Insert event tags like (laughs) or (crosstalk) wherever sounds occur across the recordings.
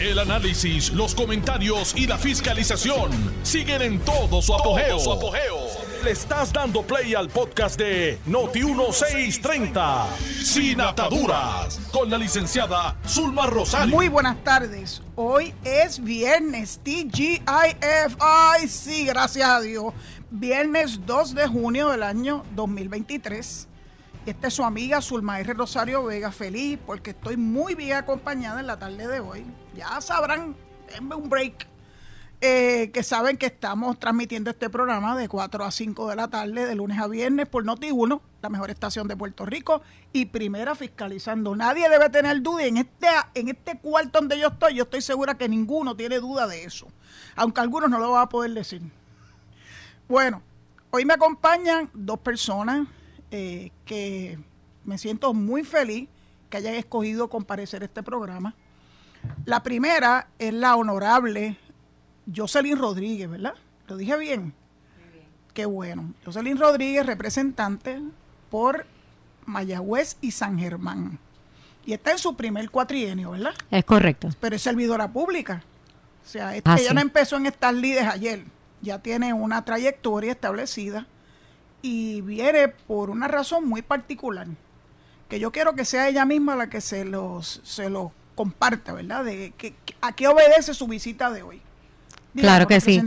El análisis, los comentarios y la fiscalización siguen en todo su apogeo. Le estás dando play al podcast de Noti1630, Sin Ataduras, con la licenciada Zulma Rosario. Muy buenas tardes. Hoy es viernes, TGIF. sí, gracias a Dios. Viernes 2 de junio del año 2023. Esta es su amiga Zulma R. Rosario Vega, feliz porque estoy muy bien acompañada en la tarde de hoy. Ya sabrán, denme un break, eh, que saben que estamos transmitiendo este programa de 4 a 5 de la tarde, de lunes a viernes, por Noti1, la mejor estación de Puerto Rico, y primera fiscalizando. Nadie debe tener duda, en este, en este cuarto donde yo estoy, yo estoy segura que ninguno tiene duda de eso, aunque algunos no lo van a poder decir. Bueno, hoy me acompañan dos personas eh, que me siento muy feliz que hayan escogido comparecer este programa. La primera es la honorable Jocelyn Rodríguez, ¿verdad? ¿Lo dije bien? Qué bueno. Jocelyn Rodríguez, representante por Mayagüez y San Germán. Y está en su primer cuatrienio, ¿verdad? Es correcto. Pero es servidora pública. O sea, ella ah, no empezó en estas líderes ayer. Ya tiene una trayectoria establecida y viene por una razón muy particular, que yo quiero que sea ella misma la que se los, se los comparta, ¿verdad? De que, a qué obedece su visita de hoy. claro que sí.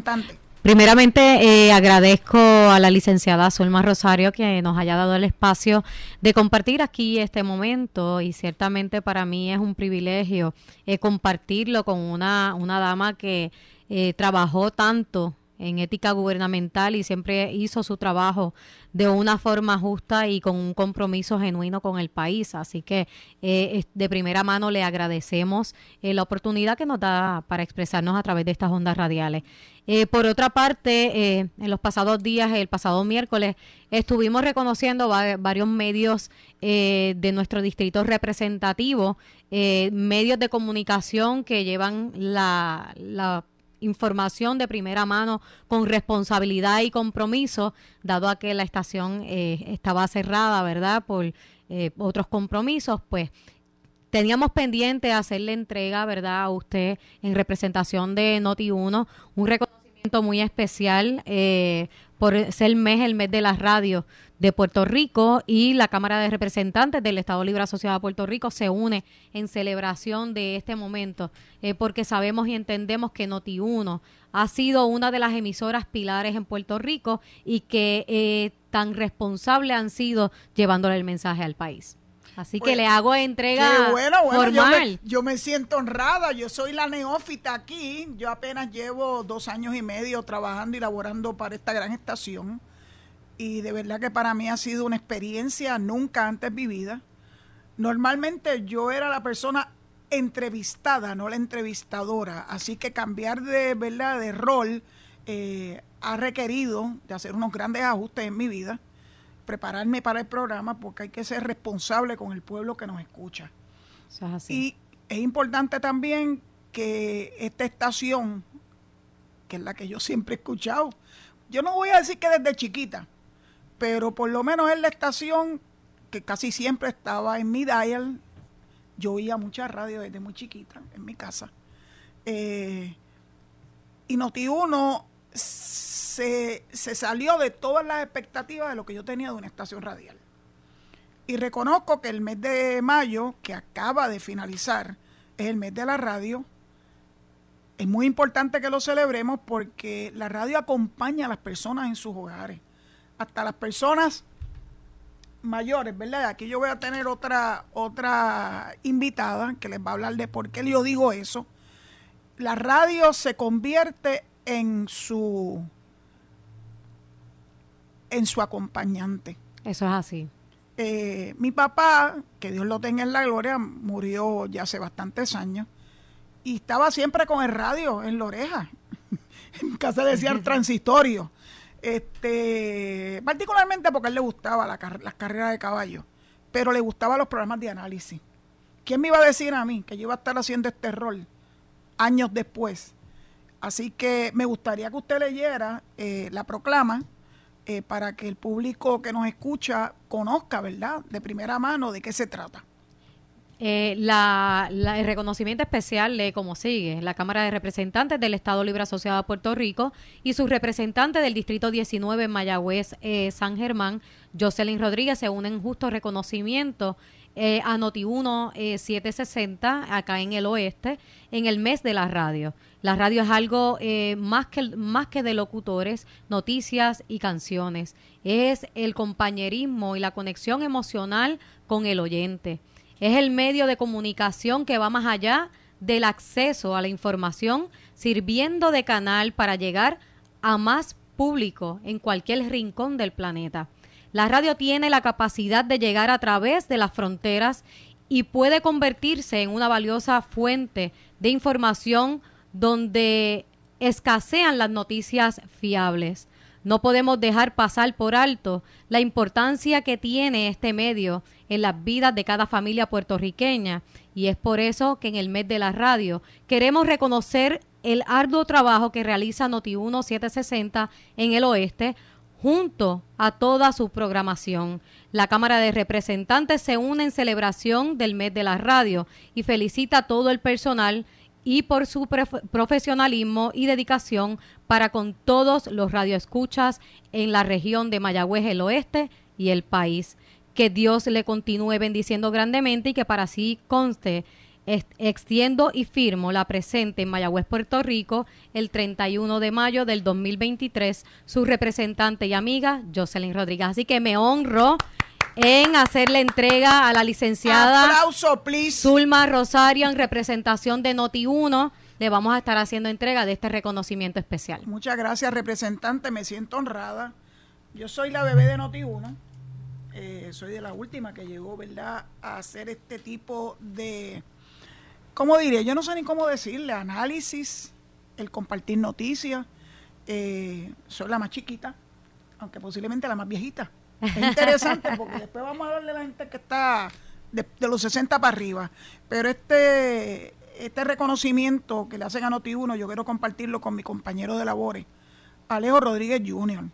Primeramente, eh, agradezco a la licenciada Zulma Rosario que nos haya dado el espacio de compartir aquí este momento y ciertamente para mí es un privilegio eh, compartirlo con una, una dama que eh, trabajó tanto en ética gubernamental y siempre hizo su trabajo de una forma justa y con un compromiso genuino con el país. Así que eh, de primera mano le agradecemos eh, la oportunidad que nos da para expresarnos a través de estas ondas radiales. Eh, por otra parte, en los pasados días, el pasado miércoles, estuvimos reconociendo varios medios de nuestro distrito representativo, medios de comunicación que llevan la, la información de primera mano con responsabilidad y compromiso, dado a que la estación eh, estaba cerrada, ¿verdad? Por eh, otros compromisos, pues teníamos pendiente hacerle entrega, ¿verdad? A usted en representación de Noti1, un reconocimiento muy especial eh, por ser el mes, el mes de la radio de Puerto Rico y la Cámara de Representantes del Estado Libre Asociado a Puerto Rico se une en celebración de este momento, eh, porque sabemos y entendemos que Noti1 ha sido una de las emisoras pilares en Puerto Rico y que eh, tan responsables han sido llevándole el mensaje al país. Así que pues, le hago entrega bueno, bueno, formal. Yo me, siento honrada, yo soy la neófita aquí, yo apenas llevo dos años y medio trabajando y laborando para esta gran estación y de verdad que para mí ha sido una experiencia nunca antes vivida. Normalmente yo era la persona entrevistada, no la entrevistadora, así que cambiar de verdad de rol eh, ha requerido de hacer unos grandes ajustes en mi vida, prepararme para el programa porque hay que ser responsable con el pueblo que nos escucha. Y es importante también que esta estación, que es la que yo siempre he escuchado, yo no voy a decir que desde chiquita, pero por lo menos en la estación, que casi siempre estaba en mi dial, yo oía mucha radio desde muy chiquita en mi casa. Eh, y Noti1 se, se salió de todas las expectativas de lo que yo tenía de una estación radial. Y reconozco que el mes de mayo, que acaba de finalizar, es el mes de la radio. Es muy importante que lo celebremos porque la radio acompaña a las personas en sus hogares hasta las personas mayores, ¿verdad? Aquí yo voy a tener otra, otra invitada que les va a hablar de por qué yo digo eso. La radio se convierte en su en su acompañante. Eso es así. Eh, mi papá, que Dios lo tenga en la gloria, murió ya hace bastantes años y estaba siempre con el radio en la oreja. (laughs) en casa decía el (laughs) transitorio este, particularmente porque a él le gustaba la, las carreras de caballo, pero le gustaban los programas de análisis. ¿Quién me iba a decir a mí que yo iba a estar haciendo este rol años después? Así que me gustaría que usted leyera eh, la proclama eh, para que el público que nos escucha conozca, ¿verdad?, de primera mano de qué se trata. Eh, la, el reconocimiento especial lee como sigue. La Cámara de Representantes del Estado Libre Asociado a Puerto Rico y sus representantes del Distrito 19 en Mayagüez, eh, San Germán, Jocelyn Rodríguez, se unen en justo reconocimiento eh, a Noti1 760 acá en el oeste en el mes de la radio. La radio es algo más, que, más que de locutores, noticias y canciones. Es el compañerismo y la conexión emocional con el oyente es el medio de comunicación que va más allá del acceso a la información, sirviendo de canal para llegar a más público en cualquier rincón del planeta. La radio tiene la capacidad de llegar a través de las fronteras y puede convertirse en una valiosa fuente de información donde escasean las noticias fiables. No podemos dejar pasar por alto la importancia que tiene este medio en las vidas de cada familia puertorriqueña y es por eso que en el mes de la radio queremos reconocer el arduo trabajo que realiza Noti1 760 en el oeste junto a toda su programación. La Cámara de Representantes se une en celebración del mes de la radio y felicita a todo el personal y por su profesionalismo y dedicación para con todos los radioescuchas en la región de Mayagüez, el oeste y el país. Que Dios le continúe bendiciendo grandemente y que para sí conste extiendo y firmo la presente en Mayagüez, Puerto Rico, el 31 de mayo del 2023, su representante y amiga, Jocelyn Rodríguez. Así que me honro en hacer la entrega a la licenciada Zulma Rosario en representación de Noti1. Le vamos a estar haciendo entrega de este reconocimiento especial. Muchas gracias, representante. Me siento honrada. Yo soy la bebé de Noti1. Eh, soy de la última que llegó, ¿verdad?, a hacer este tipo de, ¿cómo diré? Yo no sé ni cómo decirle, análisis, el compartir noticias. Eh, soy la más chiquita, aunque posiblemente la más viejita. Es interesante porque después vamos a hablar de la gente que está de, los 60 para arriba. Pero este, este reconocimiento que le hacen a Noti1, yo quiero compartirlo con mi compañero de labores, Alejo Rodríguez Jr.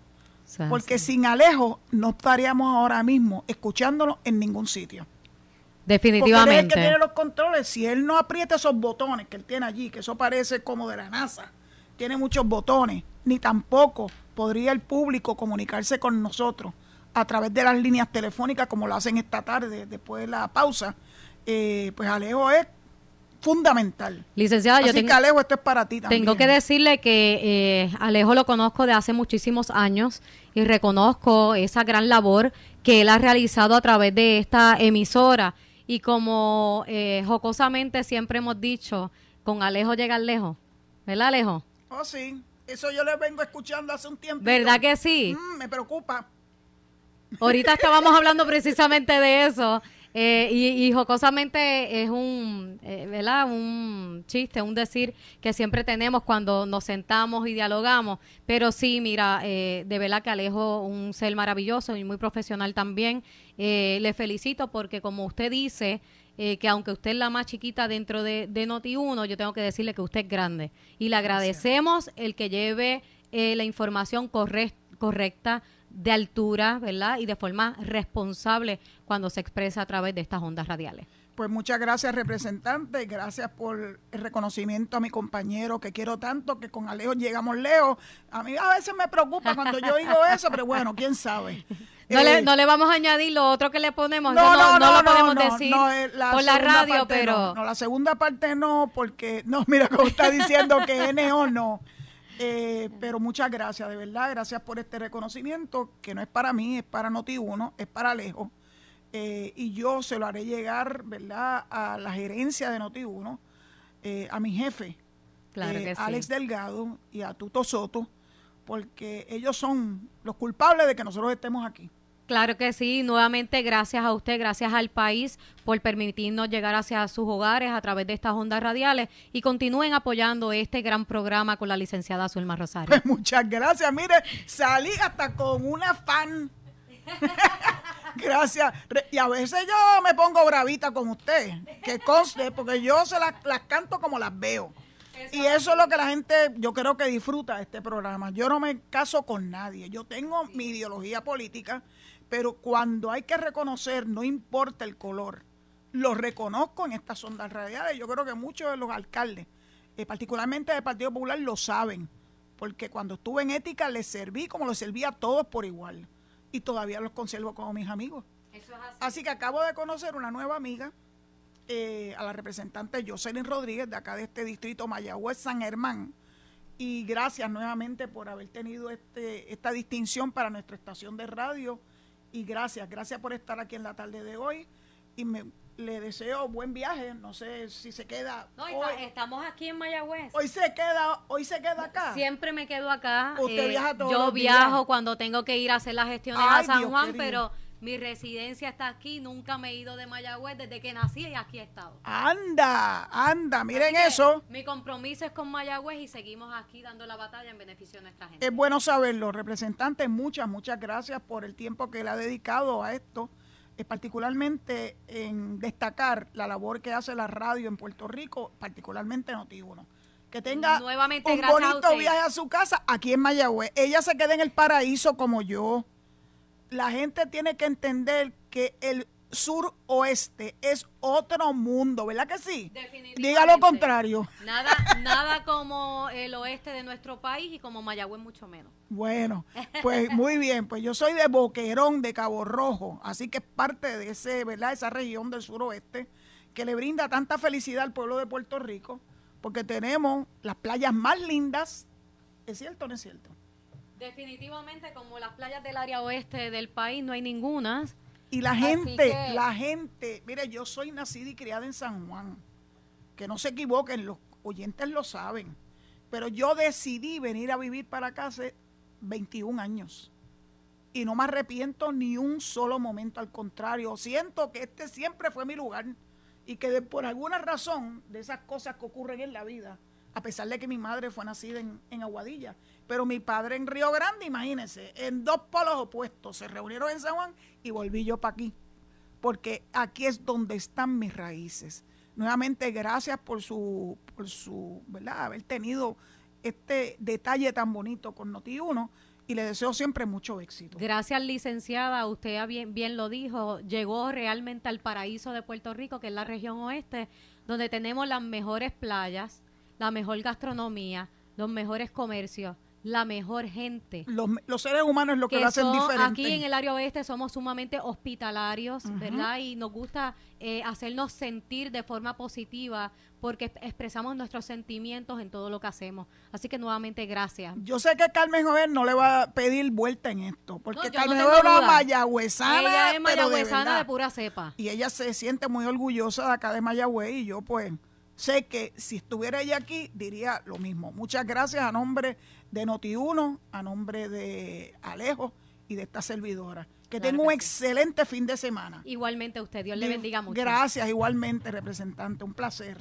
Porque sin Alejo no estaríamos ahora mismo escuchándolo en ningún sitio. Definitivamente. Porque él es el que tiene los controles. Si él no aprieta esos botones que él tiene allí, que eso parece como de la NASA, tiene muchos botones, ni tampoco podría el público comunicarse con nosotros a través de las líneas telefónicas, como lo hacen esta tarde, después de la pausa, eh, pues Alejo es fundamental. Licenciada, yo tengo, que Alejo, esto es para ti también. Tengo que decirle que eh, Alejo lo conozco de hace muchísimos años y reconozco esa gran labor que él ha realizado a través de esta emisora. Y como eh, jocosamente siempre hemos dicho, con Alejo llega lejos. ¿Verdad, Alejo? Oh, sí. Eso yo le vengo escuchando hace un tiempo. ¿Verdad que sí? Mm, me preocupa. Ahorita estábamos hablando precisamente de eso. Eh, y, jocosamente es un, eh, ¿verdad? Un chiste, un decir que siempre tenemos cuando nos sentamos y dialogamos. Pero sí, mira, eh, de verdad que Alejo, un ser maravilloso y muy profesional también. le felicito porque como usted dice, que aunque usted es la más chiquita dentro de, de Noti1, yo tengo que decirle que usted es grande. Y le agradecemos el que lleve la información correcta de altura, ¿verdad? Y de forma responsable cuando se expresa a través de estas ondas radiales. Pues muchas gracias, representante. Gracias por el reconocimiento a mi compañero que quiero tanto, que con Alejo llegamos lejos. A mí a veces me preocupa cuando yo digo eso, pero bueno, quién sabe. No, le, eh, no le vamos a añadir lo otro que le ponemos, no, no, no, lo podemos decir eh, por la radio, pero... No, la segunda parte no, porque, no, mira cómo está diciendo que NO no. Eh, pero muchas gracias, de verdad, gracias por este reconocimiento, que no es para mí, es para Noti1, es para Alejo. Eh, y yo se lo haré llegar, ¿verdad?, a la gerencia de Noti1, eh, a mi jefe, Alex Delgado, y a Tuto Soto, porque ellos son los culpables de que nosotros estemos aquí. Claro que sí, nuevamente gracias a usted, gracias al país por permitirnos llegar hacia sus hogares a través de estas ondas radiales y continúen apoyando este gran programa con la licenciada Zulma Rosario. Pues muchas gracias, mire, salí hasta con una fan. (laughs) gracias. Y a veces yo me pongo bravita con usted, que conste, porque yo se las, las canto como las veo. Y eso es lo que la gente, yo creo que disfruta de este programa. Yo no me caso con nadie. Yo tengo mi ideología política pero cuando hay que reconocer, no importa el color, lo reconozco en estas ondas radiales. Yo creo que muchos de los alcaldes, eh, particularmente del Partido Popular, lo saben, porque cuando estuve en ética les serví como los servía a todos por igual y todavía los conservo como mis amigos. así. que acabo de conocer una nueva amiga, eh, a la representante Jocelyn Rodríguez, de acá de este distrito Mayagüez San Germán. Y gracias nuevamente por haber tenido este, esta distinción para nuestra estación de radio. Y gracias, gracias por estar aquí en la tarde de hoy. Y me, le deseo buen viaje. No sé si se queda. No, estamos aquí en Mayagüez. Hoy se queda, hoy se queda acá. Siempre me quedo acá. Usted eh, viaja todos Yo viajo cuando tengo que ir a hacer las gestiones a San Juan, pero mi residencia está aquí, nunca me he ido de Mayagüez desde que nací y aquí he estado. Anda, anda, miren eso. Mi compromiso es con Mayagüez y seguimos aquí dando la batalla en beneficio de nuestra gente. Es bueno saberlo, representante, muchas, muchas gracias por el tiempo que le ha dedicado a esto particularmente en destacar la labor que hace la radio en Puerto Rico, particularmente Noti1. Que tenga Nuevamente, un bonito viaje a su casa aquí en Mayagüez. Ella se queda en el paraíso como yo. La gente tiene que entender que el sur-oeste es otro mundo, ¿verdad que sí? Diga lo contrario. Nada, nada como el oeste de nuestro país y como Mayagüez mucho menos. Bueno, (laughs) pues muy bien, pues yo soy de Boquerón, de Cabo Rojo, así que es parte de ese, ¿verdad? Esa región del suroeste que le brinda tanta felicidad al pueblo de Puerto Rico, porque tenemos las playas más lindas. ¿Es cierto o no es cierto? Definitivamente, como las playas del área oeste del país, no hay ninguna y la gente, la gente, mire, yo soy nacida y criada en San Juan. Que no se equivoquen, los oyentes lo saben. Pero yo decidí venir a vivir para acá hace 21 años. Y no me arrepiento ni un solo momento, al contrario, siento que este siempre fue mi lugar y que por alguna razón de esas cosas que ocurren en la vida, a pesar de que mi madre fue nacida en, en Aguadilla, pero mi padre en Río Grande, imagínense, en dos polos opuestos, se reunieron en San Juan y volví yo para aquí, porque aquí es donde están mis raíces. Nuevamente, gracias por su, por su, ¿verdad? Haber tenido este detalle tan bonito con Noti1 y le deseo siempre mucho éxito. Gracias, licenciada. Usted bien, bien lo dijo, llegó realmente al paraíso de Puerto Rico, que es la región oeste, donde tenemos las mejores playas, la mejor gastronomía, los mejores comercios la mejor gente. Los, seres humanos es lo que, lo hacen diferente. Aquí en el área oeste somos sumamente hospitalarios, ¿verdad? Y nos gusta eh, hacernos sentir de forma positiva porque expresamos nuestros sentimientos en todo lo que hacemos. Así que nuevamente gracias. Yo sé que Carmen Joven no le va a pedir vuelta en esto, porque Carmen Joven es una mayagüezana. Ella es mayagüezana de, pura cepa. Y ella se siente muy orgullosa de acá de Mayagüez y yo pues sé que si estuviera ella aquí diría lo mismo. Muchas gracias a nombre de Noti1, a nombre de Alejo y de esta servidora. Que tenga un excelente fin de semana. Igualmente a usted, Dios le bendiga mucho. Gracias, igualmente, representante, un placer.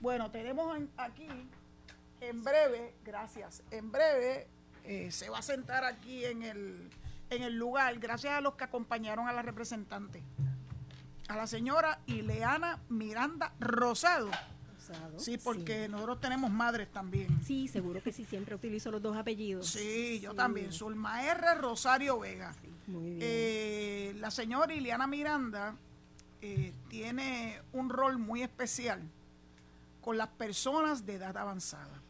Bueno, tenemos aquí, en breve, gracias, en breve eh, se va a sentar aquí en el, en el lugar, gracias a los que acompañaron a la representante, a la señora Ileana Miranda Rosado Sí, porque nosotros tenemos madres también. Sí, seguro que sí, siempre utilizo los dos apellidos. Sí, yo también. Zulma R. Rosario Vega. muy bien. Eh, la señora Iliana Miranda eh, tiene un rol muy especial con las personas de edad avanzada.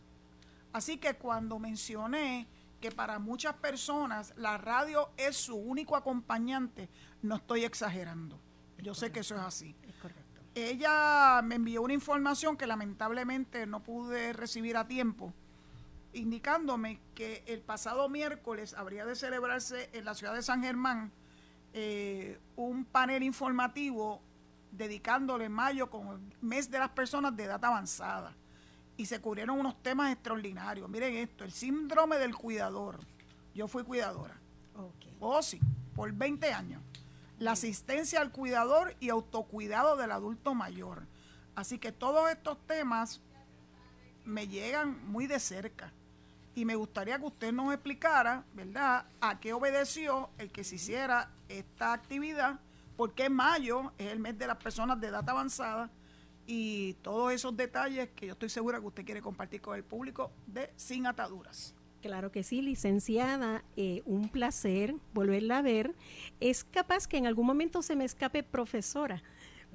Así que cuando mencioné que para muchas personas la radio es su único acompañante, no estoy exagerando. Yo sé que eso es así. Es correcto ella me envió una información que lamentablemente no pude recibir a tiempo, indicándome que el pasado miércoles habría de celebrarse en la ciudad de San Germán eh, un panel informativo dedicándole mayo como el mes de las personas de edad avanzada. Y se cubrieron unos temas extraordinarios. Miren esto, el síndrome del cuidador. Yo fui cuidadora. Okay. Oh, sí, por 20 años la asistencia al cuidador y autocuidado del adulto mayor. Así que todos estos temas me llegan muy de cerca y me gustaría que usted nos explicara, ¿verdad?, a qué obedeció el que se hiciera esta actividad, porque mayo es el mes de las personas de edad avanzada y todos esos detalles que yo estoy segura que usted quiere compartir con el público de Sin Ataduras. Claro que sí, licenciada, eh, un placer volverla a ver. Es capaz que en algún momento se me escape profesora,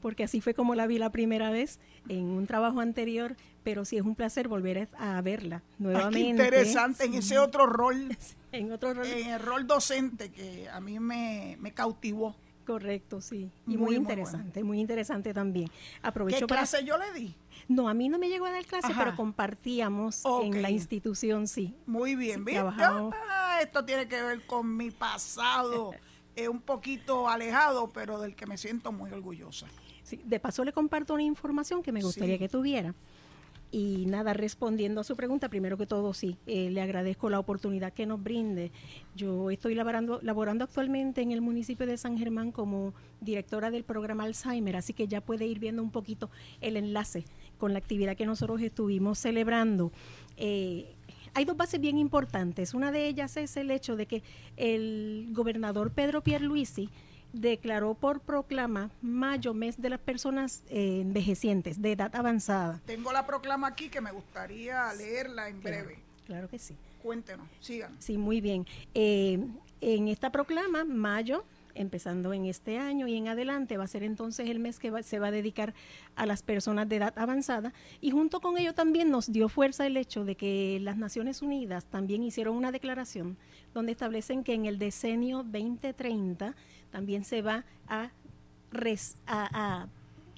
porque así fue como la vi la primera vez en un trabajo anterior, pero sí es un placer volver a verla nuevamente. qué interesante, en ese otro rol, (laughs) en otro rol. En el rol docente que a mí me, cautivó. Correcto, sí. Y muy, interesante, muy, interesante también. Aprovecho ¿Qué clase yo le di? No, a mí no me llegó a dar clase, pero compartíamos en la institución, sí. Muy bien, sí, ah, esto tiene que ver con mi pasado. (laughs) es un poquito alejado, pero del que me siento muy orgullosa. Sí, de paso le comparto una información que me gustaría que tuviera. Y nada, respondiendo a su pregunta, primero que todo, sí, eh, le agradezco la oportunidad que nos brinde. Yo estoy laborando, laborando actualmente en el municipio de San Germán como directora del programa Alzheimer, así que ya puede ir viendo un poquito el enlace con la actividad que nosotros estuvimos celebrando. Eh, hay dos bases bien importantes. Una de ellas es el hecho de que el gobernador Pedro Pierluisi declaró por proclama mayo mes de las personas eh, envejecientes de edad avanzada. Tengo la proclama aquí que me gustaría leerla en breve. Claro, que sí. Cuéntenos, sigan. Sí, muy bien. Eh, en esta proclama, mayo empezando en este año y en adelante, va a ser entonces el mes que se va a dedicar a las personas de edad avanzada. Y junto con ello también nos dio fuerza el hecho de que las Naciones Unidas también hicieron una declaración donde establecen que en el decenio 2030 también se va a, a,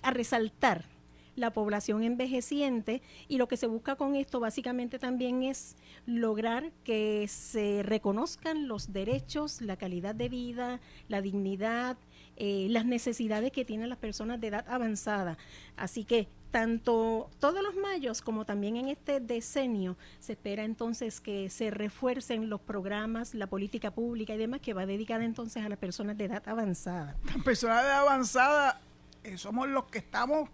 a resaltar la población envejeciente y lo que se busca con esto básicamente también es lograr que se reconozcan los derechos, la calidad de vida, la dignidad, eh, las necesidades que tienen las personas de edad avanzada. Así que tanto todos los mayos como también en este decenio se espera entonces que se refuercen los programas, la política pública y demás que va dedicada entonces a las personas de edad avanzada. Las personas de edad avanzada eh, somos los que estamos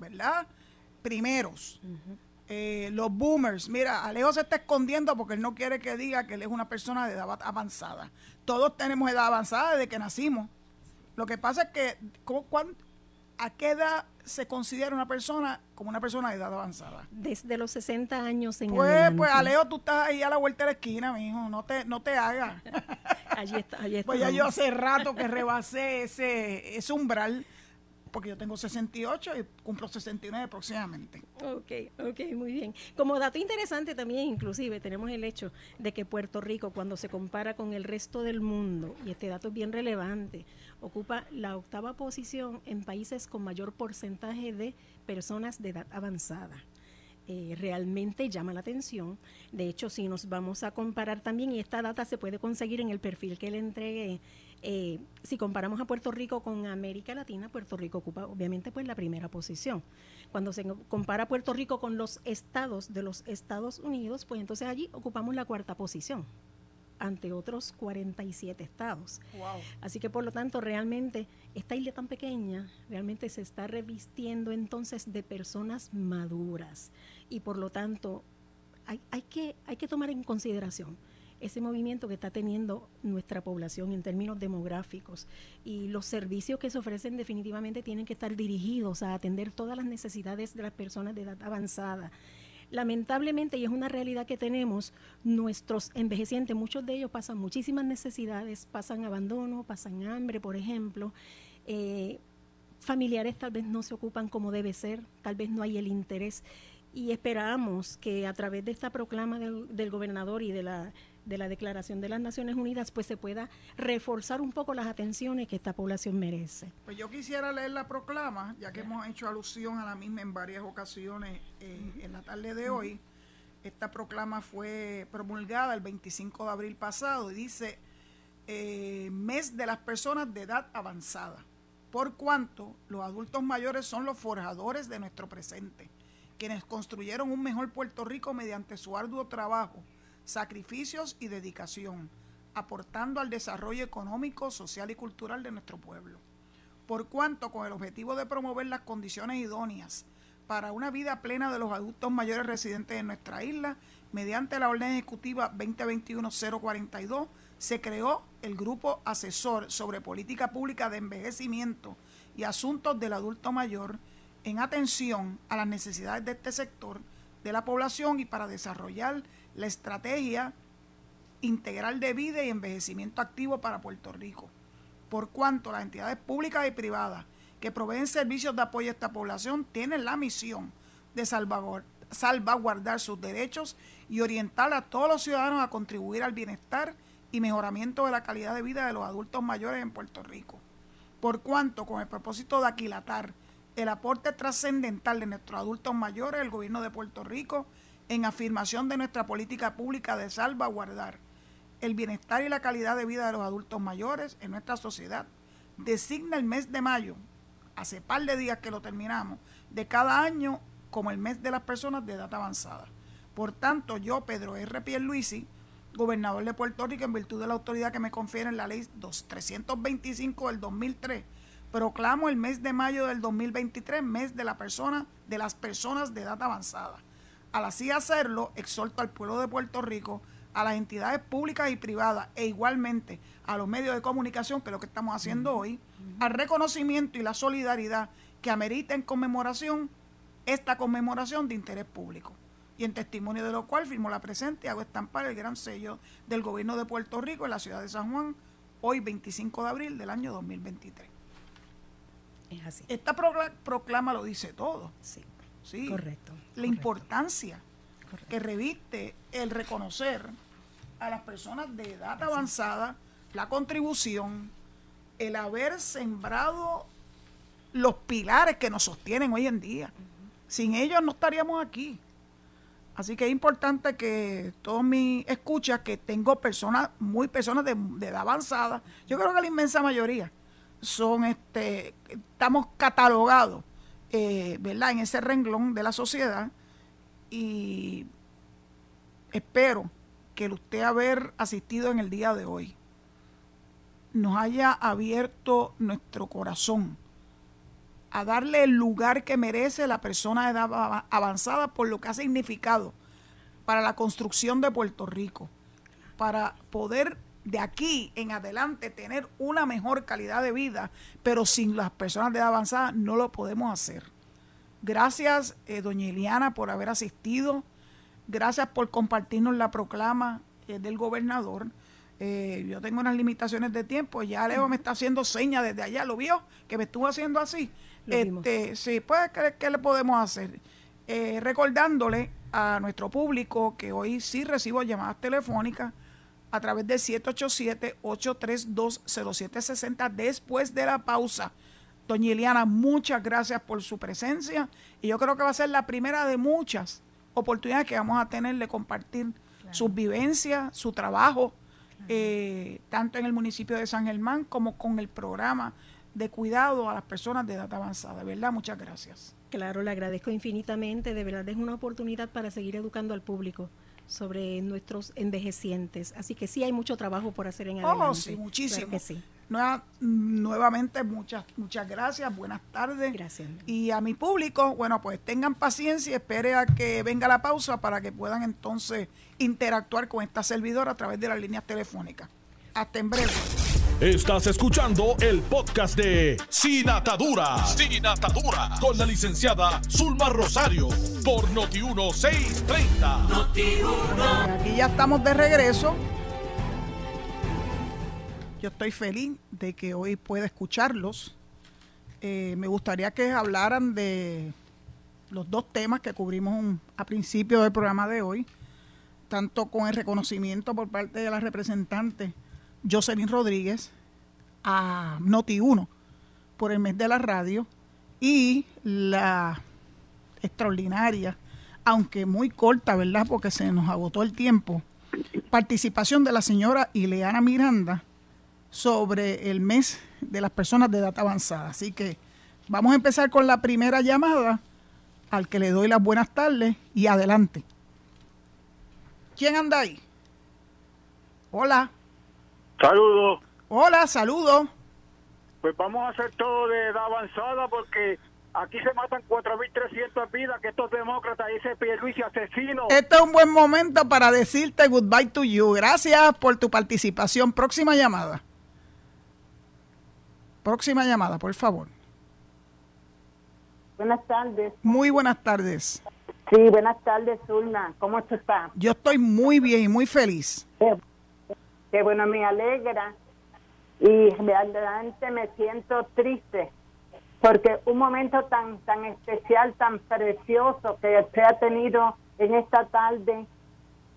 ¿verdad? Primeros. Eh, los boomers, mira, Alejo se está escondiendo porque él no quiere que diga que él es una persona de edad avanzada. Todos tenemos edad avanzada desde que nacimos. Lo que pasa es que, ¿a qué edad se considera una persona como una persona de edad avanzada? Desde los 60 años en Pues, pues Alejo, tú estás ahí a la vuelta de la esquina, mijo, no te, no te hagas. (laughs) allí está, allí está. Pues ya yo hace rato que rebasé ese, ese umbral porque yo tengo 68 y cumplo 69 próximamente. Ok, ok, muy bien. Como dato interesante también, inclusive, tenemos el hecho de que Puerto Rico, cuando se compara con el resto del mundo, y este dato es bien relevante, ocupa la octava posición en países con mayor porcentaje de personas de edad avanzada. Eh, realmente llama la atención. De hecho, si nos vamos a comparar también, y esta data se puede conseguir en el perfil que le entregué eh, si comparamos a Puerto Rico con América Latina, Puerto Rico ocupa obviamente pues la primera posición. Cuando se compara Puerto Rico con los estados de los Estados Unidos, pues entonces allí ocupamos la cuarta posición ante otros 47 estados. Así que por lo tanto realmente esta isla tan pequeña realmente se está revistiendo entonces de personas maduras y por lo tanto hay, hay, que, hay que tomar en consideración ese movimiento que está teniendo nuestra población en términos demográficos. Y los servicios que se ofrecen definitivamente tienen que estar dirigidos a atender todas las necesidades de las personas de edad avanzada. Lamentablemente, y es una realidad que tenemos, nuestros envejecientes, muchos de ellos pasan muchísimas necesidades, pasan abandono, pasan hambre, por ejemplo. Eh, familiares tal vez no se ocupan como debe ser, tal vez no hay el interés y esperamos que a través de esta proclama del, gobernador y de la de la Declaración de las Naciones Unidas, pues se pueda reforzar un poco las atenciones que esta población merece. Pues yo quisiera leer la proclama, ya que hemos hecho alusión a la misma en varias ocasiones eh, en la tarde de hoy. Esta proclama fue promulgada el 25 de abril pasado y dice eh, mes de las personas de edad avanzada, por cuanto los adultos mayores son los forjadores de nuestro presente, quienes construyeron un mejor Puerto Rico mediante su arduo trabajo sacrificios y dedicación, aportando al desarrollo económico, social y cultural de nuestro pueblo. Por cuanto, con el objetivo de promover las condiciones idóneas para una vida plena de los adultos mayores residentes en nuestra isla, mediante la orden ejecutiva 2021-042, se creó el Grupo Asesor sobre Política Pública de Envejecimiento y Asuntos del Adulto Mayor en atención a las necesidades de este sector de la población y para desarrollar la estrategia integral de vida y envejecimiento activo para Puerto Rico, por cuanto las entidades públicas y privadas que proveen servicios de apoyo a esta población tienen la misión de salvaguardar sus derechos y orientar a todos los ciudadanos a contribuir al bienestar y mejoramiento de la calidad de vida de los adultos mayores en Puerto Rico. Por cuanto, con el propósito de aquilatar el aporte trascendental de nuestros adultos mayores, el gobierno de Puerto Rico, en afirmación de nuestra política pública de salvaguardar el bienestar y la calidad de vida de los adultos mayores en nuestra sociedad, designa el mes de mayo, hace par de días que lo terminamos, de cada año como el mes de las personas de edad avanzada. Por tanto, yo, Pedro R. Pierluisi, gobernador de Puerto Rico, en virtud de la autoridad que me confiere en la ley 325 del 2003, proclamo el mes de mayo del 2023 mes de la persona de las personas de edad avanzada. Al así hacerlo, exhorto al pueblo de Puerto Rico, a las entidades públicas y privadas e igualmente a los medios de comunicación, que es lo que estamos haciendo hoy, al reconocimiento y la solidaridad que amerita en conmemoración esta conmemoración de interés público y en testimonio de lo cual firmo la presente y hago estampar el gran sello del gobierno de Puerto Rico en la ciudad de San Juan, hoy 25 de abril del año 2023. Es así. Esta proclama lo dice todo. Sí. Sí. Correcto. La importancia que reviste el reconocer a las personas de edad avanzada la contribución, el haber sembrado los pilares que nos sostienen hoy en día. Sin ellos no estaríamos aquí. Así que es importante que todos mis escuchas, que tengo personas, muy personas de, edad avanzada, yo creo que la inmensa mayoría son, este, estamos catalogados, eh, ¿verdad?, en ese renglón de la sociedad y espero que usted haber asistido en el día de hoy nos haya abierto nuestro corazón a darle el lugar que merece la persona de edad avanzada por lo que ha significado para la construcción de Puerto Rico, para poder de aquí en adelante tener una mejor calidad de vida, pero sin las personas de edad avanzada no lo podemos hacer. Gracias, eh, doña Eliana, por haber asistido. Gracias por compartirnos la proclama eh, del gobernador. Eh, yo tengo unas limitaciones de tiempo. Ya Leo me está haciendo señas desde allá. ¿Lo vio? Que me estuvo haciendo así. Este, sí, pues, ¿qué, le podemos hacer? Eh, recordándole a nuestro público que hoy sí recibo llamadas telefónicas a través del 787-832-0760 después de la pausa. Doña Eliana, muchas gracias por su presencia y yo creo que va a ser la primera de muchas oportunidades que vamos a tener de compartir sus vivencias, su trabajo, eh, tanto en el municipio de San Germán como con el programa de cuidado a las personas de edad avanzada, ¿verdad? Muchas gracias. Claro, le agradezco infinitamente, de verdad es una oportunidad para seguir educando al público sobre nuestros envejecientes. Así que sí hay mucho trabajo por hacer en oh, adelante. Oh, sí, muchísimo. sí. nuevamente, muchas, muchas gracias, buenas tardes. Gracias. Y a mi público, bueno, pues tengan paciencia y espere a que venga la pausa para que puedan entonces interactuar con esta servidora a través de las líneas telefónicas. Hasta en breve. Estás escuchando el podcast de Sin Atadura. Sin Atadura. Con la licenciada Zulma Rosario. Por Noti1630. Noti1. Aquí ya estamos de regreso. Yo estoy feliz de que hoy pueda escucharlos. Eh, me gustaría que hablaran de los dos temas que cubrimos a principio del programa de hoy, tanto con el reconocimiento por parte de la representante Jocelyn Rodríguez a Noti1 por el mes de la radio y la extraordinaria, aunque muy corta, ¿verdad? Porque se nos agotó el tiempo, participación de la señora Ileana Miranda sobre el mes de las personas de edad avanzada. Así que vamos a empezar con la primera llamada al que le doy las buenas tardes y adelante. ¿Quién anda ahí? Hola. Saludos. Hola, saludos. Pues vamos a hacer todo de edad avanzada porque aquí se matan 4.300 vidas que estos demócratas dice y asesino. Este es un buen momento para decirte goodbye to you. Gracias por tu participación. Próxima llamada. Próxima llamada, por favor. Buenas tardes. Muy buenas tardes. Sí, buenas tardes, Zulma. ¿Cómo estás? Yo estoy muy bien y muy feliz que bueno, me alegra y realmente me siento triste porque un momento tan tan especial, tan precioso que usted ha tenido en esta tarde,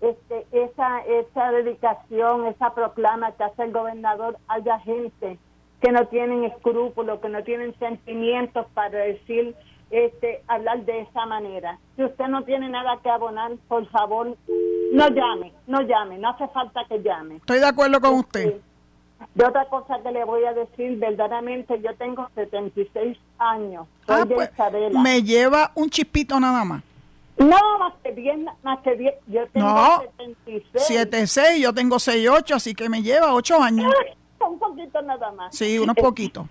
este, esa esa dedicación, esa proclama que hace el gobernador, haya gente que no tienen escrúpulos, que no tienen sentimientos para decir, este, hablar de esa manera. Si usted no tiene nada que abonar, por favor, no llame, no llame, no hace falta que llame. Estoy de acuerdo con usted. De otra cosa que le voy a decir, verdaderamente yo tengo 76 años. Soy ah, pues, me lleva un chispito nada más. No, más que 10, más que 10. Yo tengo no, 76. 6, yo tengo 8, así que me lleva 8 años. un poquito nada más. Sí, unos poquitos.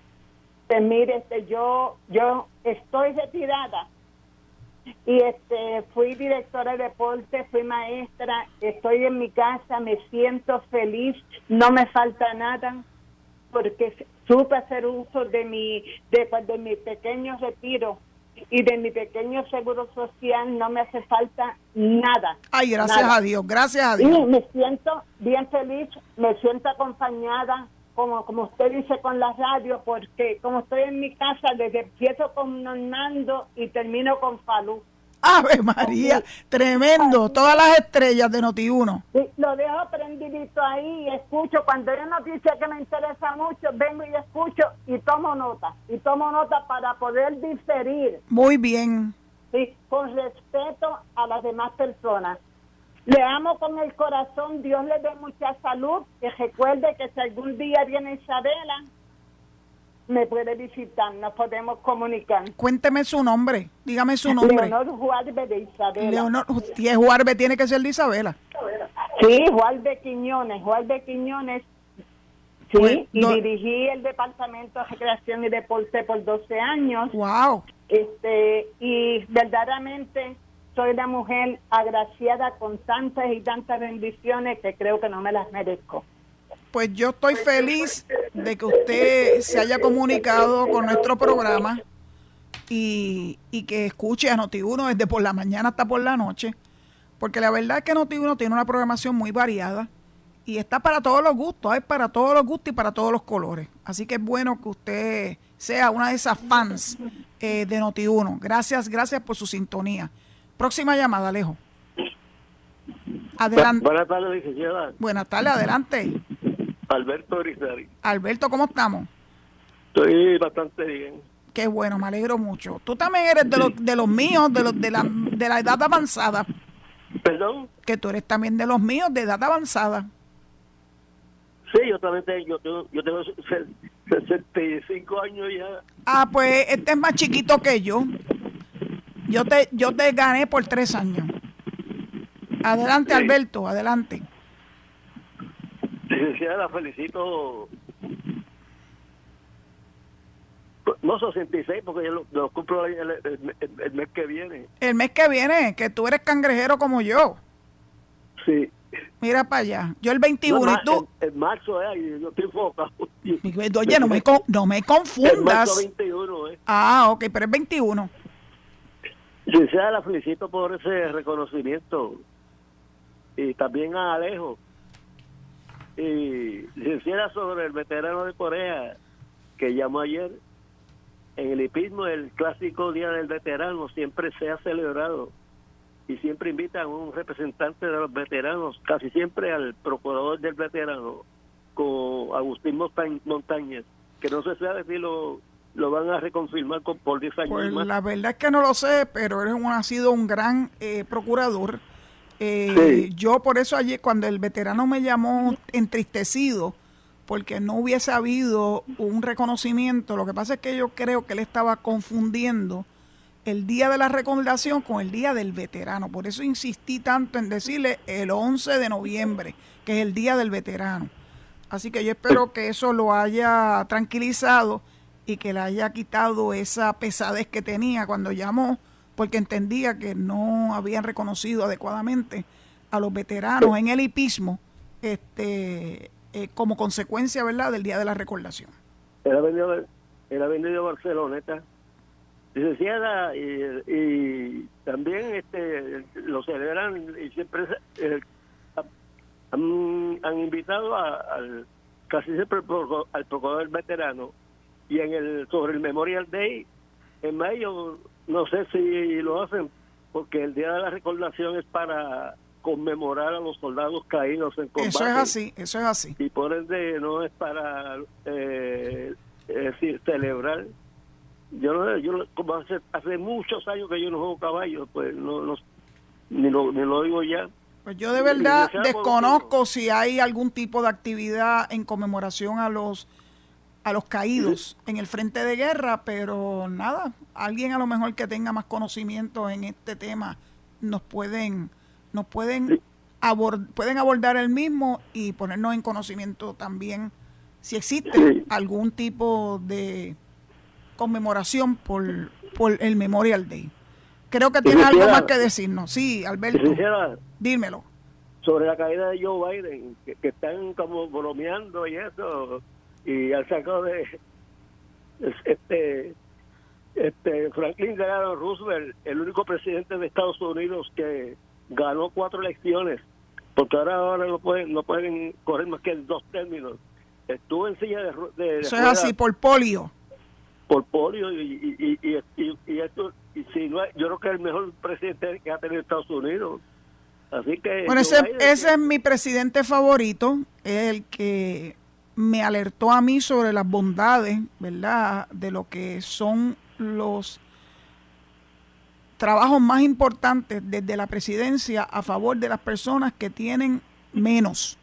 Pues mire, este, yo, yo estoy retirada y este fui directora de deporte, fui maestra, estoy en mi casa, me siento feliz, no me falta nada porque supe hacer uso de mi de, de mi pequeño retiro y de mi pequeño seguro social no me hace falta nada. Ay, gracias a Dios, gracias a Dios. Y me siento bien feliz, me siento acompañada, como, como usted dice con la radio, porque como estoy en mi casa, desde empiezo con Normando y termino con Falú. Ave María, tremendo, todas las estrellas de Noti1. lo dejo prendidito ahí y escucho. Cuando hay una noticia que me interesa mucho, vengo y escucho y tomo nota. Y tomo nota para poder diferir. Muy bien. Sí, con respeto a las demás personas. Le amo con el corazón, Dios le dé mucha salud, que recuerde que si algún día viene Isabela, me puede visitar, nos podemos comunicar. Cuénteme su nombre, dígame su nombre. Leonor Juárez de Isabela. Leonor, si Juárez, tiene que ser de Isabela. Sí, Juárez Quiñones, Juárez Quiñones. Sí, pues, y dirigí el Departamento de Recreación y Deporte por 12 años. Wow. Este, y verdaderamente soy una mujer agraciada con tantas y tantas bendiciones que creo que no me las merezco. Pues yo estoy feliz de que usted se haya comunicado con nuestro programa y, que escuche a Noti1 desde por la mañana hasta por la noche, porque la verdad es que Noti1 tiene una programación muy variada y está para todos los gustos, hay para todos los gustos y para todos los colores. Así que es bueno que usted sea una de esas fans eh, de Noti1. Gracias, gracias por su sintonía. Próxima llamada, Alejo. Adelante. Buenas tardes, licenciada. Buenas tardes, adelante. Alberto Rizari. Alberto, ¿cómo estamos? Estoy bastante bien. Qué bueno, me alegro mucho. Tú también eres de, los, de los míos, de, los, de, la, de la edad avanzada. ¿Perdón? Que tú eres también de los míos, de edad avanzada. Sí, yo también tengo, yo tengo, yo tengo 65 años ya. Ah, pues este es más chiquito que yo. Yo te, yo te gané por tres años. Adelante, Alberto, adelante. Licenciada, felicito. No 66 porque yo lo, cumplo el, el, mes que viene. El mes que viene, que tú eres cangrejero como yo. Sí. Mira para allá. Yo el 21 y tú. En, marzo, eh, yo estoy enfocado. Oye, no me, no me confundas. El marzo 21, eh. Ah, ok, pero es 21. Licenciada, la felicito por ese reconocimiento. Y también a Alejo. Y licenciada, sobre el veterano de Corea que llamó ayer, en el hipismo, el clásico Día del Veterano siempre se ha celebrado y siempre invitan a un representante de los veteranos, casi siempre al procurador del veterano, con Agustín Montañez, que no se sabe si lo lo van a reconfirmar con, por 10 años pues La verdad es que no lo sé, pero él ha sido un gran eh, procurador. Eh, yo por eso ayer cuando el veterano me llamó entristecido, porque no hubiese habido un reconocimiento, lo que pasa es que yo creo que él estaba confundiendo el día de la recomendación con el día del veterano. Por eso insistí tanto en decirle el 11 de noviembre, que es el día del veterano. Así que yo espero que eso lo haya tranquilizado y que le haya quitado esa pesadez que tenía cuando llamó, porque entendía que no habían reconocido adecuadamente a los veteranos en el hipismo este, eh, como consecuencia ¿verdad? del Día de la Recordación. Era venido, era venido a Barceloneta, licenciada, y, y también este, lo celebran y siempre eh, han, invitado al casi siempre al procurador veterano y en el sobre el Memorial Day en mayo no sé si lo hacen porque el día de la recordación es para conmemorar a los soldados caídos en combate. Eso es así, eso es así. Y por ende no es para eh, decir celebrar. Yo no yo como hace, hace muchos años que yo no juego caballo, pues no, no ni lo, ni lo digo ya. Pues yo de verdad desconozco si hay algún tipo de actividad en conmemoración a los a los caídos en el frente de guerra, pero nada, alguien a lo mejor que tenga más conocimiento en este tema nos pueden nos pueden pueden abordar el mismo y ponernos en conocimiento también si existe algún tipo de conmemoración por, por el Memorial Day. Creo que tiene algo más que decirnos. Sí, Alberto. dímelo. Sobre la caída de Joe Biden, que, que están como bromeando y eso y al saco de este este Franklin Delano Roosevelt, el único presidente de Estados Unidos que ganó cuatro elecciones, porque ahora ahora no pueden no pueden correr más que dos términos. Estuvo en silla de, Eso es así por polio. Por polio y, y, y, y, esto y si no yo creo que es el mejor presidente que ha tenido Estados Unidos. Así que Bueno, ese, ese es mi presidente favorito, el que me alertó a mí sobre las bondades, ¿verdad?, de lo que son los trabajos más importantes desde la presidencia a favor de las personas que tienen menos.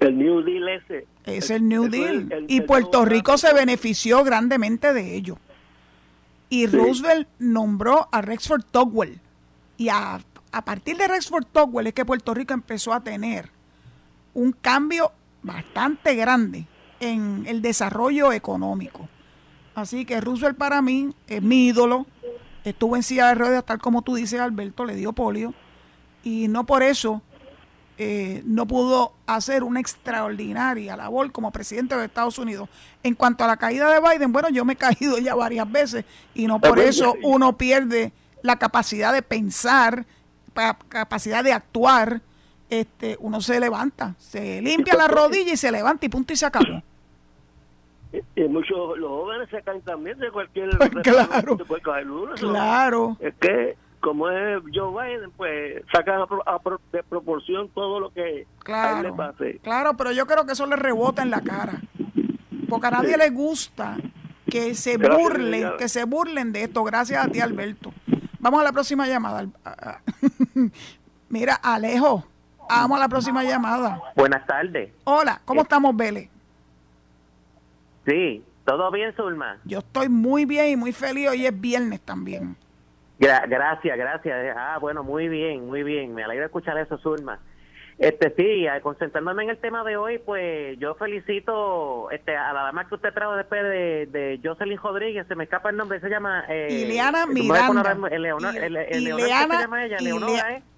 El New Deal ese. Es el, New Deal. y Puerto Rico se benefició grandemente de ello. Y Roosevelt nombró a Rexford Togwell. Y a, a partir de Rexford Togwell es que Puerto Rico empezó a tener un cambio bastante grande en el desarrollo económico. Así que Roosevelt para mí es mi ídolo. Estuvo en silla de ruedas, tal como tú dices, Alberto, le dio polio. Y no por eso eh, no pudo hacer una extraordinaria labor como presidente de Estados Unidos. En cuanto a la caída de Biden, bueno, yo me he caído ya varias veces y no por eso uno pierde la capacidad de pensar, capacidad de actuar este, uno se levanta, se limpia la rodilla y se levanta y punto y se acabó. Y muchos los jóvenes se caen también de cualquier pues claro, claro. Es que como es Joe Biden, pues sacan de proporción todo lo que claro, le pase. Claro, pero yo creo que eso le rebota en la cara. Porque a nadie le gusta que se burlen, que se burlen de esto. Gracias a ti, Alberto. Vamos a la próxima llamada. (laughs) Mira, Alejo. Vamos a la próxima llamada. Buenas tardes. Hola, ¿cómo eh, estamos, Vélez? Sí, ¿todo bien, Zulma? Yo estoy muy bien y muy feliz. Hoy es viernes también. gracias, gracias. Ah, bueno, muy bien, muy bien. Me alegra escuchar eso, Zulma. Este sí, concentrándome en el tema de hoy, pues yo felicito este, a la dama que usted trajo después de, de Jocelyn Rodríguez, se me escapa el nombre, se llama eh, Ileana Miranda.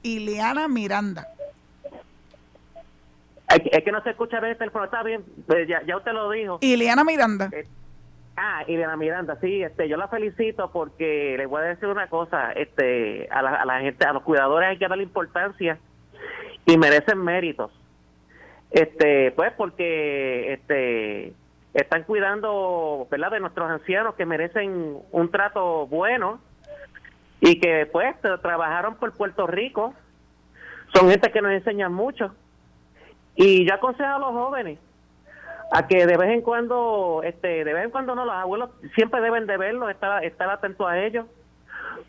Ileana Miranda. Es que no se escucha bien el teléfono, está bien, pues ya, ya usted lo dijo. ¿Y Ileana Miranda? Eh, ah, Ileana Miranda, sí, este, yo la felicito porque le voy a decir una cosa, este, a la, a la gente, a los cuidadores hay que darle importancia y merecen méritos. Este, pues porque, este, están cuidando, ¿verdad?, de nuestros ancianos que merecen un trato bueno y que, pues, trabajaron por Puerto Rico. Son gente que nos enseñan mucho y yo aconsejo a los jóvenes a que de vez en cuando, este, de vez en cuando no, los abuelos siempre deben de verlos, estar, estar atentos a ellos,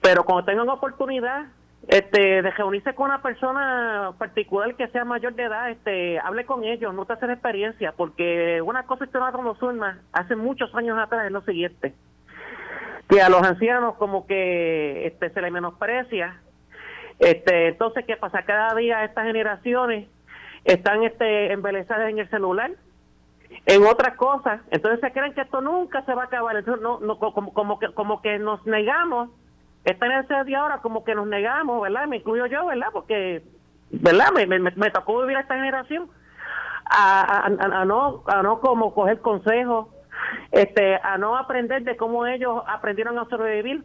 pero cuando tengan oportunidad este, de reunirse con una persona particular que sea mayor de edad, este, hable con ellos, no te hacen experiencia, porque una cosa que no como Zulma hace muchos años atrás es lo siguiente, que a los ancianos como que este, se les menosprecia, este, entonces, ¿qué pasa? Cada día estas generaciones están este, embelezadas en el celular, en otras cosas. Entonces se creen que esto nunca se va a acabar. Entonces, no, no, como, como, que, como que nos negamos, esta en de ahora como que nos negamos, ¿verdad? Me incluyo yo, ¿verdad? Porque, ¿verdad? Me, me, me tocó vivir a esta generación. A, a, no a no como coger consejos este a no aprender de cómo ellos aprendieron a sobrevivir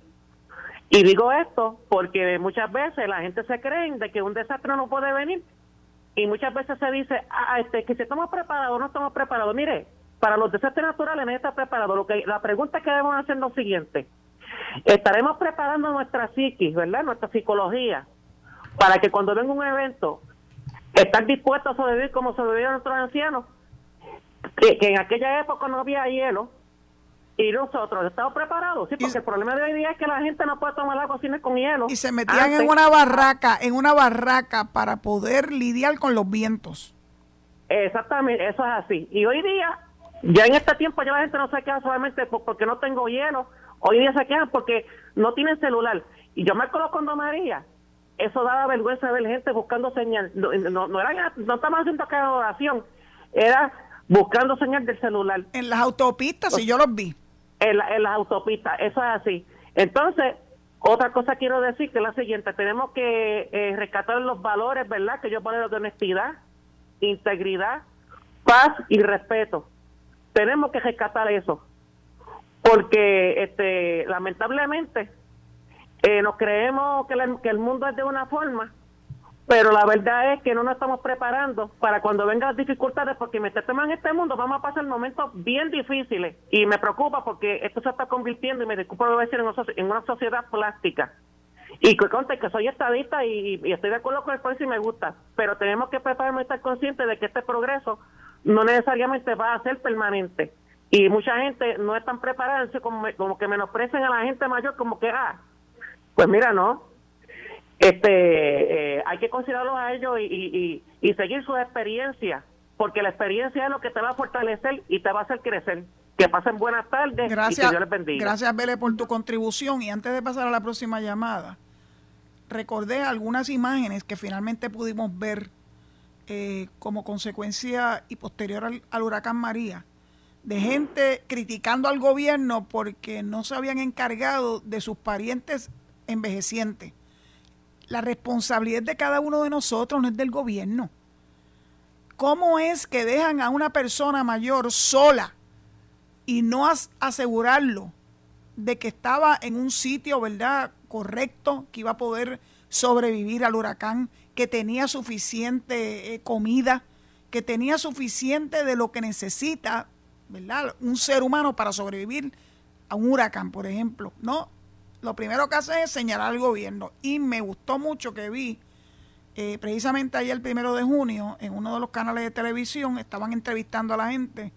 y digo esto porque muchas veces la gente se cree de que un desastre no puede venir y muchas veces se dice, ah, este, que si estamos preparados o no estamos preparados. Mire, para los desastres naturales no está preparado. Lo que, la pregunta que debemos hacer es lo siguiente. Estaremos preparando nuestra psiquis, ¿verdad? Nuestra psicología, para que cuando venga un evento, estar dispuestos a sobrevivir como sobrevivieron nuestros ancianos, que, en aquella época no había hielo, y nosotros estamos preparados, sí, porque el problema de hoy día es que la gente no puede tomar agua sin con hielo. Y se metían en una barraca, en una barraca para poder lidiar con los vientos. Exactamente, eso es así. Y hoy día, ya en este tiempo ya la gente no se queda solamente porque no tengo hielo, hoy día se quedan porque no tienen celular. Y yo me coloco con María, eso daba vergüenza ver gente buscando señal. No, no, era, no estamos haciendo cada oración, era buscando señal del celular. En las autopistas, si yo los vi. En, en las autopistas, eso es así. Entonces, otra cosa quiero decir que es la siguiente, tenemos que eh, rescatar los valores, ¿verdad? Que yo pongo de honestidad, integridad, paz y respeto. Tenemos que rescatar eso. Porque este lamentablemente eh, nos creemos que, que el mundo es de una forma, pero la verdad es que no nos estamos preparando para cuando vengan las dificultades, porque mientras estemos en este mundo vamos a pasar momentos bien difíciles y me preocupa porque esto se está convirtiendo, y me disculpo decir, en una sociedad plástica. Y que conte que soy estadista y, estoy de acuerdo con el país y me gusta, pero tenemos que prepararnos y estar conscientes de que este progreso no necesariamente va a ser permanente. Y mucha gente no están preparadas, como, como que menosprecian a la gente mayor, como que, ah, pues mira, no. Este, eh, hay que considerarlos a ellos y, y, seguir su experiencia, porque la experiencia es lo que te va a fortalecer y te va a hacer crecer. Que pasen buenas tardes gracias, y que Dios les bendiga. Gracias, Bele, por tu contribución. Y antes de pasar a la próxima llamada, recordé algunas imágenes que finalmente pudimos ver eh, como consecuencia y posterior al, huracán María, de gente criticando al gobierno porque no se habían encargado de sus parientes envejecientes. La responsabilidad de cada uno de nosotros no es del gobierno. ¿Cómo es que dejan a una persona mayor sola y no asegurarlo de que estaba en un sitio, ¿verdad?, correcto, que iba a poder sobrevivir al huracán, que tenía suficiente eh, comida, que tenía suficiente de lo que necesita, ¿verdad? Un ser humano para sobrevivir a un huracán, por ejemplo. No, lo primero que hace es señalar al gobierno. Y me gustó mucho que vi, eh, precisamente ayer, el primero de junio, en uno de los canales de televisión, estaban entrevistando a la gente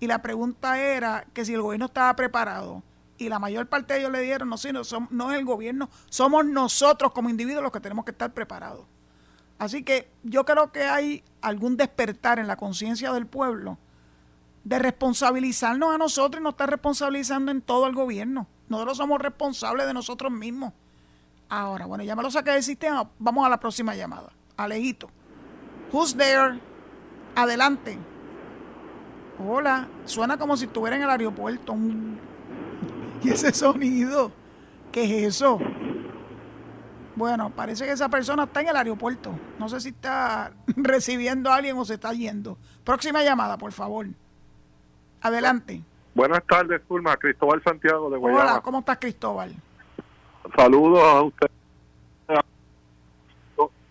y la pregunta era que si el gobierno estaba preparado y la mayor parte de ellos le dieron, no, sino no es el gobierno, somos nosotros como individuos los que tenemos que estar preparados. Así que yo creo que hay algún despertar en la conciencia del pueblo de responsabilizarnos a nosotros y no estar responsabilizando en todo el gobierno. Nosotros somos responsables de nosotros mismos. Ahora, bueno, ya me lo saqué del sistema. Vamos a la próxima llamada. Alejito. Who's there? Adelante. Hola. Suena como si estuviera en el aeropuerto. (laughs) ¿Y ese sonido? ¿Qué es eso? Bueno, parece que esa persona está en el aeropuerto. No sé si está (laughs) recibiendo a alguien o se está yendo. Próxima llamada, por favor. Adelante. Buenas tardes, Zulma. Cristóbal Santiago de Guayama. Hola, ¿cómo estás, Cristóbal? Saludos a usted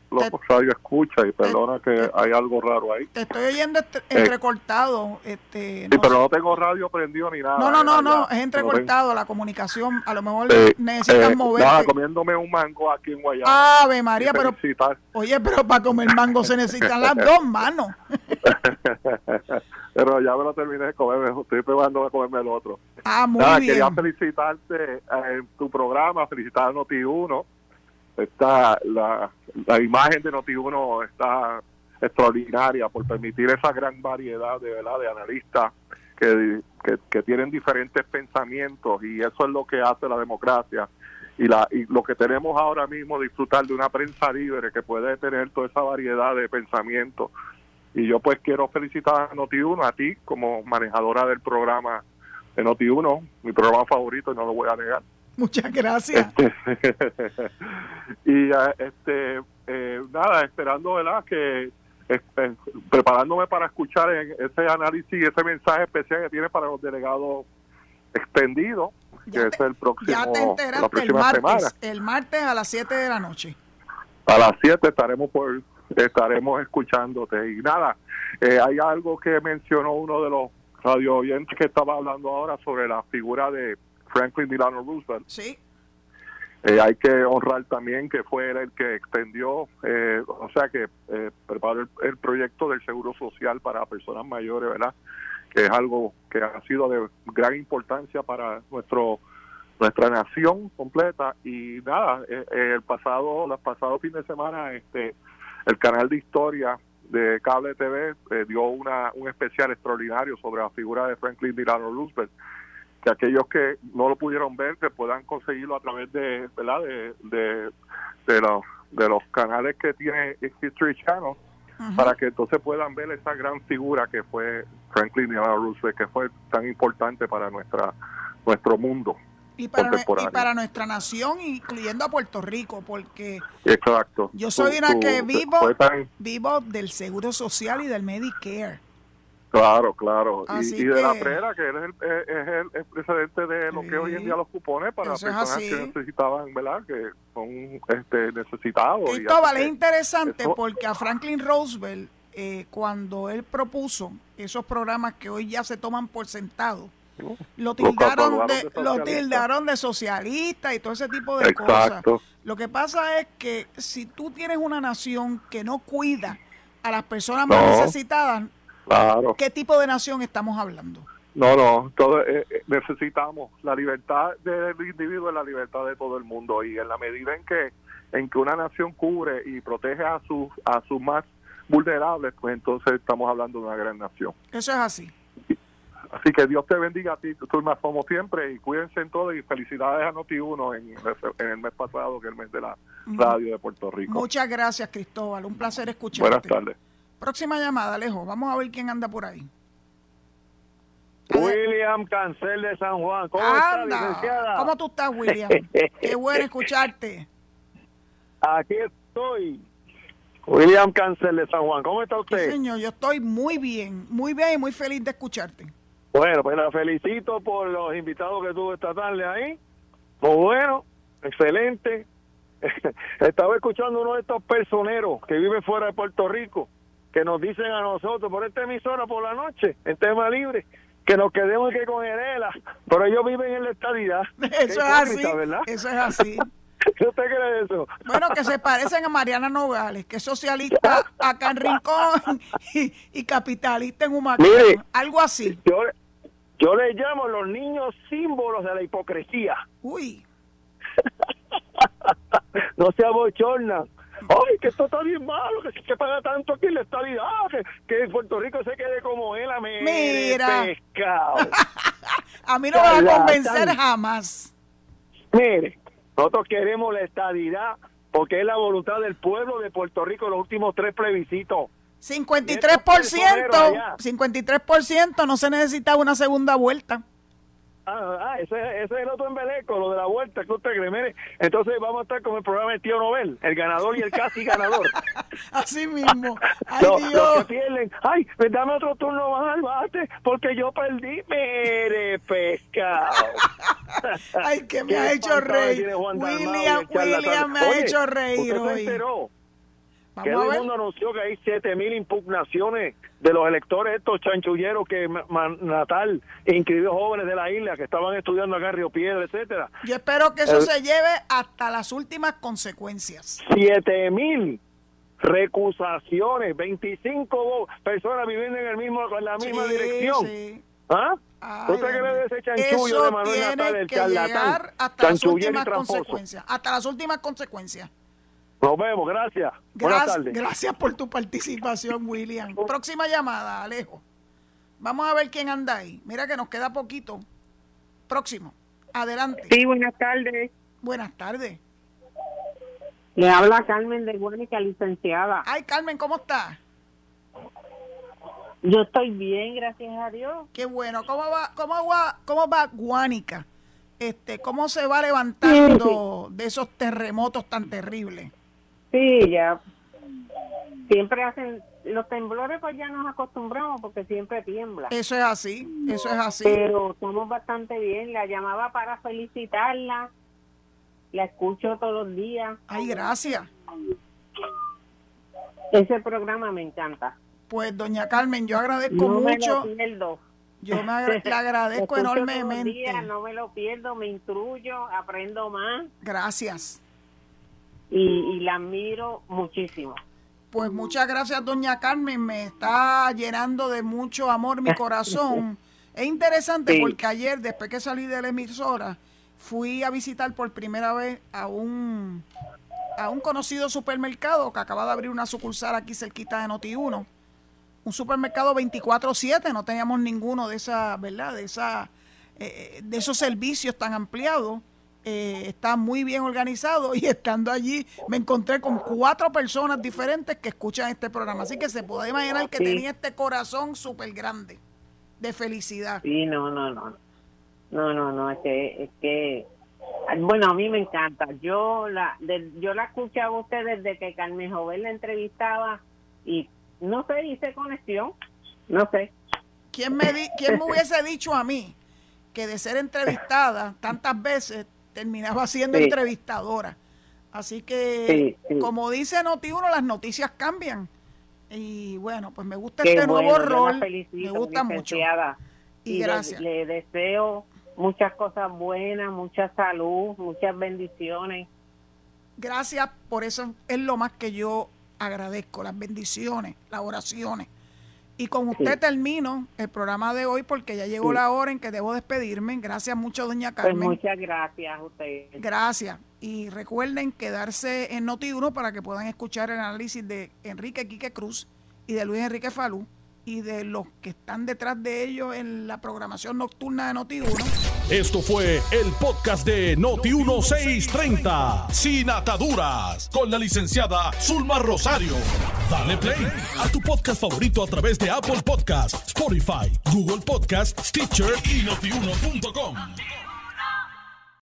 los radio escucha y perdona que hay algo raro ahí. Te estoy oyendo eh, entrecortado. Este, sí, pero no tengo radio prendido ni nada. No, no, no, no, es entrecortado la comunicación. A lo mejor eh, necesitas eh, moverte. Nada, comiéndome un mango aquí en Guayama. Ave María, pero. Oye, pero para comer mango se necesitan las (laughs) dos manos. (laughs) pero ya me lo terminé de comer, estoy probando de comerme el otro. Ah, muy bien. Quería felicitarte en tu programa, felicitar a Noti1 está la, la imagen de Noti1 está extraordinaria por permitir esa gran variedad de verdad de analistas que, que, tienen diferentes pensamientos y eso es lo que hace la democracia y, la, y lo que tenemos ahora mismo disfrutar de una prensa libre que puede tener toda esa variedad de pensamientos y yo pues quiero felicitar a Noti1 a ti como manejadora del programa de Noti1 mi programa favorito y no lo voy a negar Muchas gracias. Este, (laughs) y este eh, nada, esperando, ¿verdad? Que este, preparándome para escuchar ese análisis y ese mensaje especial que tiene para los delegados extendidos, que es el próximo. Ya te enteraste el martes, el martes a las 7 de la noche. A las 7 estaremos por estaremos escuchándote. Y nada, eh, hay algo que mencionó uno de los radio oyente que estaba hablando ahora sobre la figura de Franklin Delano Roosevelt. Sí. Eh, hay que honrar también que fue él el que extendió, eh, o sea, que eh, preparó el, el, proyecto del seguro social para personas mayores, ¿verdad? Que es algo que ha sido de gran importancia para nuestro nuestra nación completa y nada, el pasado, los pasados fines de semana, este, el canal de historia de Cable TV dio una, un especial extraordinario sobre la figura de Franklin Delano Roosevelt que aquellos que no lo pudieron ver que puedan conseguirlo a través de verdad de, de, de los de los canales que tiene History Channel para que entonces puedan ver esa gran figura que fue Franklin Delano Roosevelt que fue tan importante para nuestra nuestro mundo y para, y para nuestra nación incluyendo a Puerto Rico porque exacto yo soy una que vivo vivo del seguro social y del Medicare Claro, claro. Y, de la PRERA, que él es el, presidente de lo que hoy en día los cupones para personas que necesitaban, ¿verdad? Que son este, necesitados. Cristóbal, es interesante porque a Franklin Roosevelt, eh, cuando él propuso esos programas que hoy ya se toman por sentado, lo tildaron de, lo tildaron de socialista y todo ese tipo de cosas. Lo que pasa es que si tú tienes una nación que no cuida a las personas más necesitadas, Claro. ¿Qué tipo de nación estamos hablando? No, no, todo, eh, eh, necesitamos la libertad del individuo y la libertad de todo el mundo y en la medida en que en que una nación cubre y protege a sus a sus más vulnerables, pues entonces estamos hablando de una gran nación. Eso es así. Así que Dios te bendiga a ti, tú más como siempre, y cuídense en todo y felicidades a Noti1 en, en, el mes pasado, que es el mes de la radio de Puerto Rico. Muchas gracias, Cristóbal. Un placer escucharte. Buenas tardes. Próxima llamada, Alejo. Vamos a ver quién anda por ahí. William Cancel de San Juan. ¿Cómo estás, licenciada? ¿Cómo tú estás, William? Qué bueno escucharte. Aquí estoy. William Cancel de San Juan. ¿Cómo está usted? Sí, señor, yo estoy muy bien, muy bien y muy feliz de escucharte. Bueno, pues la felicito por los invitados que tuvo esta tarde ahí. Muy bueno, excelente. (laughs) Estaba escuchando uno de estos personeros que vive fuera de Puerto Rico que nos dicen a nosotros por esta emisora por la noche, en tema libre, que nos quedemos que con Herela, pero ellos viven en la estadidad. (laughs) Eso es así, ¿verdad? Eso es así. ¿Usted cree eso? Bueno, que se parecen a Mariana Nogales, que es socialista acá en Rincón (laughs) y, capitalista en Humacao. Algo así. Yo, yo le llamo los niños símbolos de la hipocresía. Uy. (laughs) no se abochornan ay, que esto está bien malo, que se paga tanto aquí la estabilidad, que, que en Puerto Rico se quede como él a Mira. pescado. (laughs) a mí no me va a convencer jamás. Mire, nosotros queremos la estabilidad porque es la voluntad del pueblo de Puerto Rico los últimos tres plebiscitos. 53%, 53% no se necesita una segunda vuelta. Ah, ah, ese, ese, es el otro embeleco, lo de la vuelta que usted cree. Mire, entonces vamos a estar con el programa de Tío Nobel, el ganador y el casi ganador. (laughs) Así mismo. Ay, Dios. que pierden, ay, pues dame otro turno más al bate, porque yo perdí. Mire, pescado. (laughs) ay, que (laughs) me ha hecho reír. William, William me ha hecho reír hoy. Se que el mundo anunció que hay 7000 impugnaciones de los electores estos chanchulleros que Natal inscribió jóvenes de la isla que estaban estudiando acá en Río Piedra, etcétera. Yo espero que eso se lleve hasta las últimas consecuencias. 7000 recusaciones, 25 personas viviendo en el mismo en la misma dirección. ¿Ah? ¿Usted cree de ese chanchullo de Manuel Natal, el charlatán? Hasta las últimas consecuencias. Hasta las últimas consecuencias. Nos vemos, gracias. Buenas tardes. Gracias por tu participación, William. Próxima llamada, Alejo. Vamos a ver quién anda ahí. Mira que nos queda poquito. Próximo. Adelante. Sí, buenas tardes. Buenas tardes. Le habla Carmen de Guánica, licenciada. Ay, Carmen, ¿cómo estás? Yo estoy bien, gracias a Dios. Qué bueno. ¿Cómo va, cómo va, cómo va Guánica? Este, ¿Cómo se va levantando de esos terremotos tan terribles? Sí, ya. Siempre hacen los temblores, pues ya nos acostumbramos porque siempre tiembla. Eso es así, eso es así. Pero estamos bastante bien. La llamaba para felicitarla. La escucho todos los días. Ay, gracias. Ese programa me encanta. Pues, doña Carmen, yo agradezco mucho. Yo me le (laughs) agradezco enormemente. no me lo pierdo, me instruyo, aprendo más. Gracias. Y, y la admiro muchísimo. Pues muchas gracias, doña Carmen. Me está llenando de mucho amor mi (laughs) corazón. es interesante porque ayer, después que salí de la emisora, fui a visitar por primera vez a un, a un conocido supermercado que acaba de abrir una sucursal aquí cerquita de Noti1. Un supermercado 24/7, no teníamos ninguno de esa, ¿verdad? De esa eh, de esos servicios tan ampliados. Eh, está muy bien organizado y estando allí me encontré con cuatro personas diferentes que escuchan este programa. Así que se puede imaginar que tenía este corazón súper grande de felicidad. Sí, no, no, no. No, no, no, es que, es que, bueno, a mí me encanta. Yo la, yo la escuchaba a usted desde que Carmen Joven la entrevistaba y no sé, hice conexión, no sé. ¿Quién me, ¿Quién me (laughs) hubiese dicho a mí que de ser entrevistada tantas veces terminaba siendo entrevistadora. Así que, como dice Noti1, las noticias cambian. Y bueno, pues me gusta este nuevo rol. Me gusta mucho. Y, gracias. Le, deseo muchas cosas buenas, mucha salud, muchas bendiciones. Gracias, por eso es lo más que yo agradezco, las bendiciones, las oraciones. Y con usted termino el programa de hoy porque ya llegó la hora en que debo despedirme. Gracias mucho, doña pues Carmen. muchas gracias a usted. Gracias. Y recuerden quedarse en Noti1 para que puedan escuchar el análisis de Enrique Quique Cruz y de Luis Enrique Falú y de los que están detrás de ellos en la programación nocturna de Noti1. Esto fue el podcast de Noti1630, sin ataduras, con la licenciada Zulma Rosario. Dale play a tu podcast favorito a través de Apple Podcasts, Spotify, Google Podcasts, Stitcher y notiuno.com.